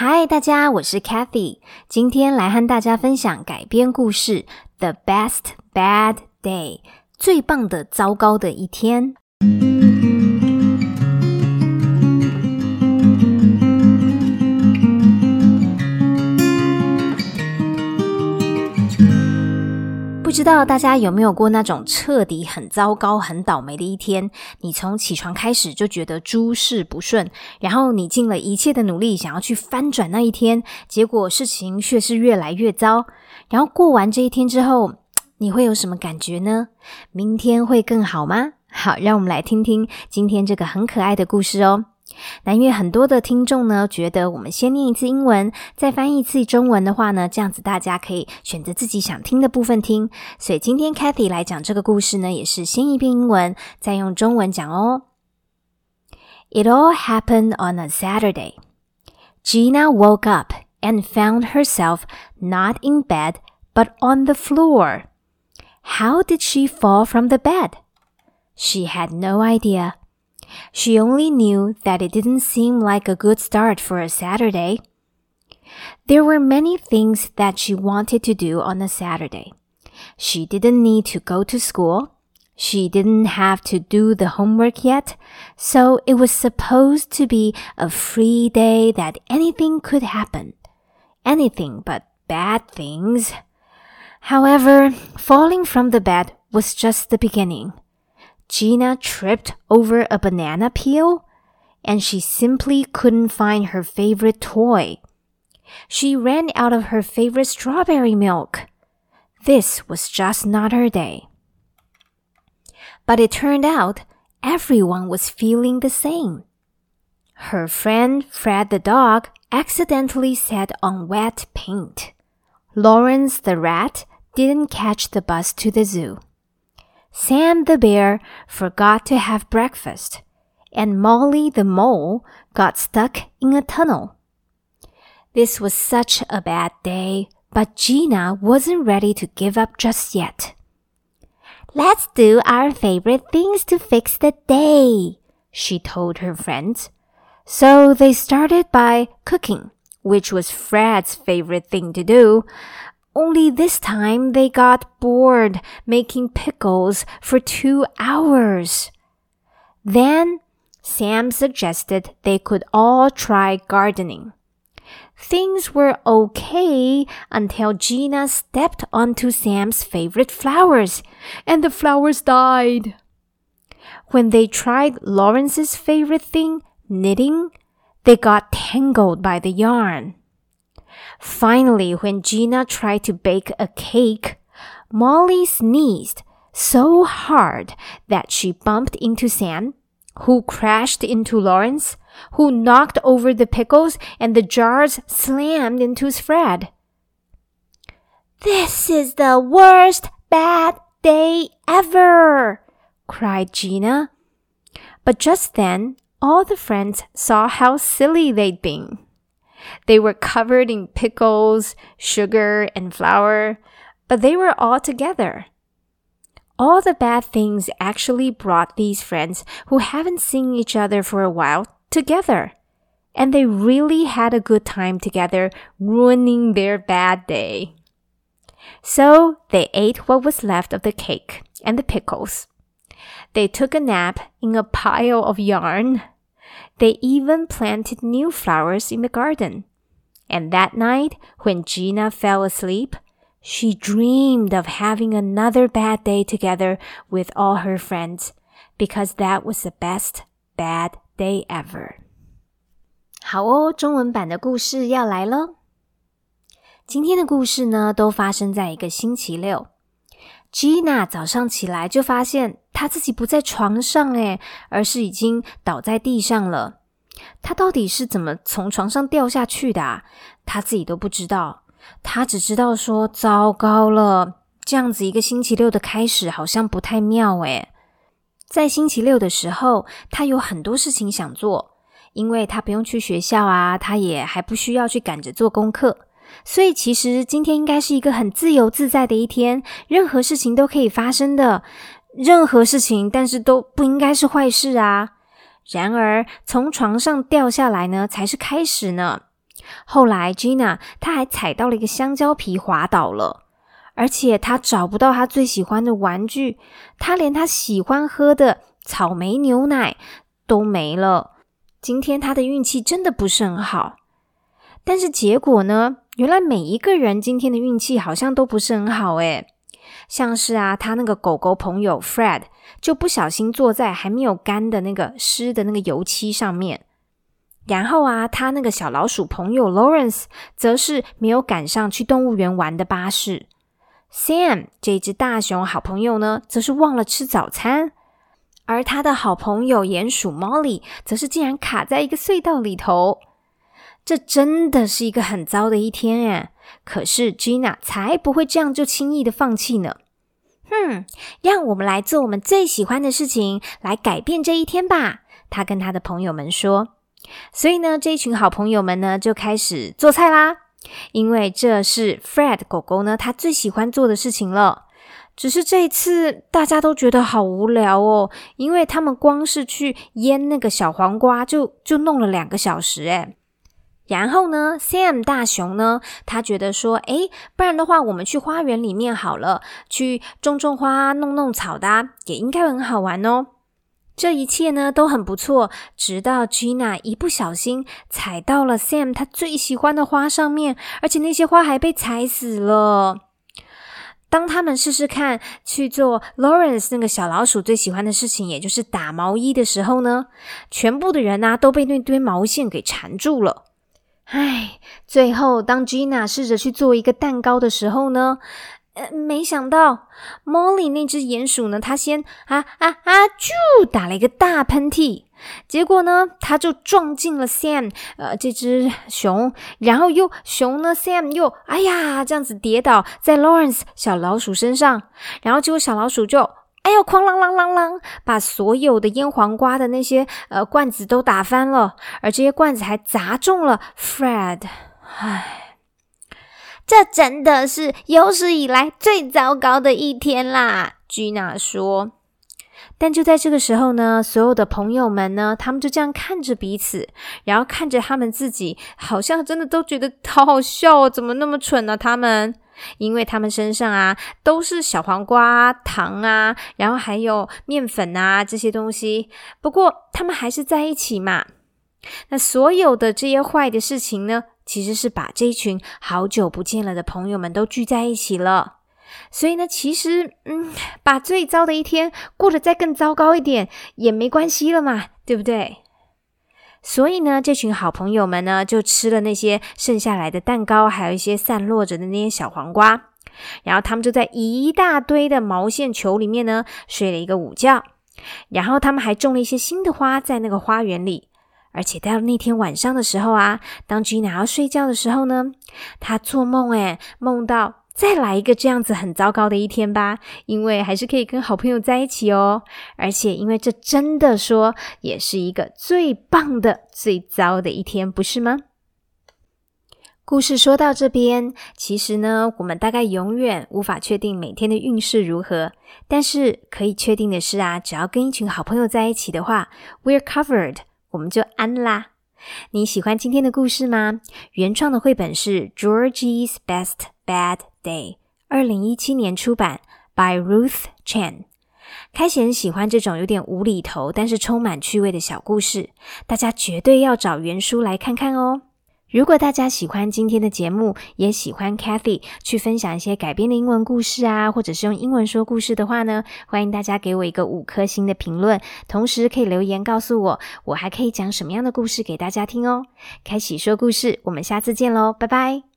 嗨，大家，我是 Kathy，今天来和大家分享改编故事《The Best Bad Day》最棒的糟糕的一天。不知道大家有没有过那种彻底很糟糕、很倒霉的一天？你从起床开始就觉得诸事不顺，然后你尽了一切的努力想要去翻转那一天，结果事情却是越来越糟。然后过完这一天之后，你会有什么感觉呢？明天会更好吗？好，让我们来听听今天这个很可爱的故事哦。那因为很多的听众呢，觉得我们先念一次英文，再翻译一次中文的话呢，这样子大家可以选择自己想听的部分听。所以今天 Kathy 来讲这个故事呢，也是先一遍英文，再用中文讲哦。It all happened on a Saturday. Gina woke up and found herself not in bed but on the floor. How did she fall from the bed? She had no idea. She only knew that it didn't seem like a good start for a Saturday. There were many things that she wanted to do on a Saturday. She didn't need to go to school. She didn't have to do the homework yet, so it was supposed to be a free day that anything could happen. Anything but bad things. However, falling from the bed was just the beginning. Gina tripped over a banana peel and she simply couldn't find her favorite toy. She ran out of her favorite strawberry milk. This was just not her day. But it turned out everyone was feeling the same. Her friend Fred the dog accidentally sat on wet paint. Lawrence the rat didn't catch the bus to the zoo. Sam the bear forgot to have breakfast, and Molly the mole got stuck in a tunnel. This was such a bad day, but Gina wasn't ready to give up just yet. Let's do our favorite things to fix the day, she told her friends. So they started by cooking, which was Fred's favorite thing to do. Only this time they got bored making pickles for two hours. Then Sam suggested they could all try gardening. Things were okay until Gina stepped onto Sam's favorite flowers and the flowers died. When they tried Lawrence's favorite thing, knitting, they got tangled by the yarn. Finally, when Gina tried to bake a cake, Molly sneezed so hard that she bumped into Sam, who crashed into Lawrence, who knocked over the pickles, and the jars slammed into Fred. This is the worst bad day ever, cried Gina. But just then, all the friends saw how silly they'd been. They were covered in pickles, sugar, and flour, but they were all together. All the bad things actually brought these friends who haven't seen each other for a while together. And they really had a good time together, ruining their bad day. So they ate what was left of the cake and the pickles. They took a nap in a pile of yarn they even planted new flowers in the garden. And that night, when Gina fell asleep, she dreamed of having another bad day together with all her friends because that was the best bad day ever. 好哦，中文版的故事要来喽。今天的故事呢，都发生在一个星期六。Gina 早上起来就发现她自己不在床上，诶，而是已经倒在地上了。 他到底是怎么从床上掉下去的？他自己都不知道。他只知道说：“糟糕了，这样子一个星期六的开始好像不太妙。”诶，在星期六的时候，他有很多事情想做，因为他不用去学校啊，他也还不需要去赶着做功课。所以，其实今天应该是一个很自由自在的一天，任何事情都可以发生的，任何事情，但是都不应该是坏事啊。然而，从床上掉下来呢，才是开始呢。后来，Gina 她还踩到了一个香蕉皮，滑倒了，而且她找不到她最喜欢的玩具，她连她喜欢喝的草莓牛奶都没了。今天她的运气真的不是很好。但是结果呢？原来每一个人今天的运气好像都不是很好诶。像是啊，他那个狗狗朋友 Fred 就不小心坐在还没有干的那个湿的那个油漆上面。然后啊，他那个小老鼠朋友 Lawrence 则是没有赶上去动物园玩的巴士。Sam 这只大熊好朋友呢，则是忘了吃早餐。而他的好朋友鼹鼠 Molly 则是竟然卡在一个隧道里头。这真的是一个很糟的一天诶可是 Gina 才不会这样就轻易的放弃呢。哼，让我们来做我们最喜欢的事情，来改变这一天吧。他跟他的朋友们说。所以呢，这一群好朋友们呢就开始做菜啦。因为这是 Fred 狗狗呢他最喜欢做的事情了。只是这一次大家都觉得好无聊哦，因为他们光是去腌那个小黄瓜就就弄了两个小时诶然后呢，Sam 大熊呢，他觉得说，诶，不然的话，我们去花园里面好了，去种种花、弄弄草的，也应该很好玩哦。这一切呢都很不错，直到 Gina 一不小心踩到了 Sam 他最喜欢的花上面，而且那些花还被踩死了。当他们试试看去做 Lawrence 那个小老鼠最喜欢的事情，也就是打毛衣的时候呢，全部的人呢都被那堆毛线给缠住了。唉，最后当 Gina 试着去做一个蛋糕的时候呢，呃，没想到 Molly 那只鼹鼠呢，它先啊啊啊就打了一个大喷嚏，结果呢，它就撞进了 Sam 呃这只熊，然后又熊呢 Sam 又哎呀这样子跌倒在 Lawrence 小老鼠身上，然后结果小老鼠就。哎呦！哐啷啷啷啷，把所有的腌黄瓜的那些呃罐子都打翻了，而这些罐子还砸中了 Fred。唉，这真的是有史以来最糟糕的一天啦！Gina 说。但就在这个时候呢，所有的朋友们呢，他们就这样看着彼此，然后看着他们自己，好像真的都觉得好好笑哦，怎么那么蠢呢？他们。因为他们身上啊都是小黄瓜、糖啊，然后还有面粉啊这些东西。不过他们还是在一起嘛。那所有的这些坏的事情呢，其实是把这群好久不见了的朋友们都聚在一起了。所以呢，其实嗯，把最糟的一天过得再更糟糕一点也没关系了嘛，对不对？所以呢，这群好朋友们呢，就吃了那些剩下来的蛋糕，还有一些散落着的那些小黄瓜。然后他们就在一大堆的毛线球里面呢，睡了一个午觉。然后他们还种了一些新的花在那个花园里。而且到那天晚上的时候啊，当 Gina 要睡觉的时候呢，她做梦，诶梦到。再来一个这样子很糟糕的一天吧，因为还是可以跟好朋友在一起哦。而且，因为这真的说也是一个最棒的、最糟的一天，不是吗？故事说到这边，其实呢，我们大概永远无法确定每天的运势如何。但是可以确定的是啊，只要跟一群好朋友在一起的话，we're covered，我们就安啦。你喜欢今天的故事吗？原创的绘本是 Georgie's Best Bad。Day，二零一七年出版，by Ruth Chan。开贤喜欢这种有点无厘头，但是充满趣味的小故事，大家绝对要找原书来看看哦。如果大家喜欢今天的节目，也喜欢 Kathy 去分享一些改编的英文故事啊，或者是用英文说故事的话呢，欢迎大家给我一个五颗星的评论，同时可以留言告诉我，我还可以讲什么样的故事给大家听哦。开启说故事，我们下次见喽，拜拜。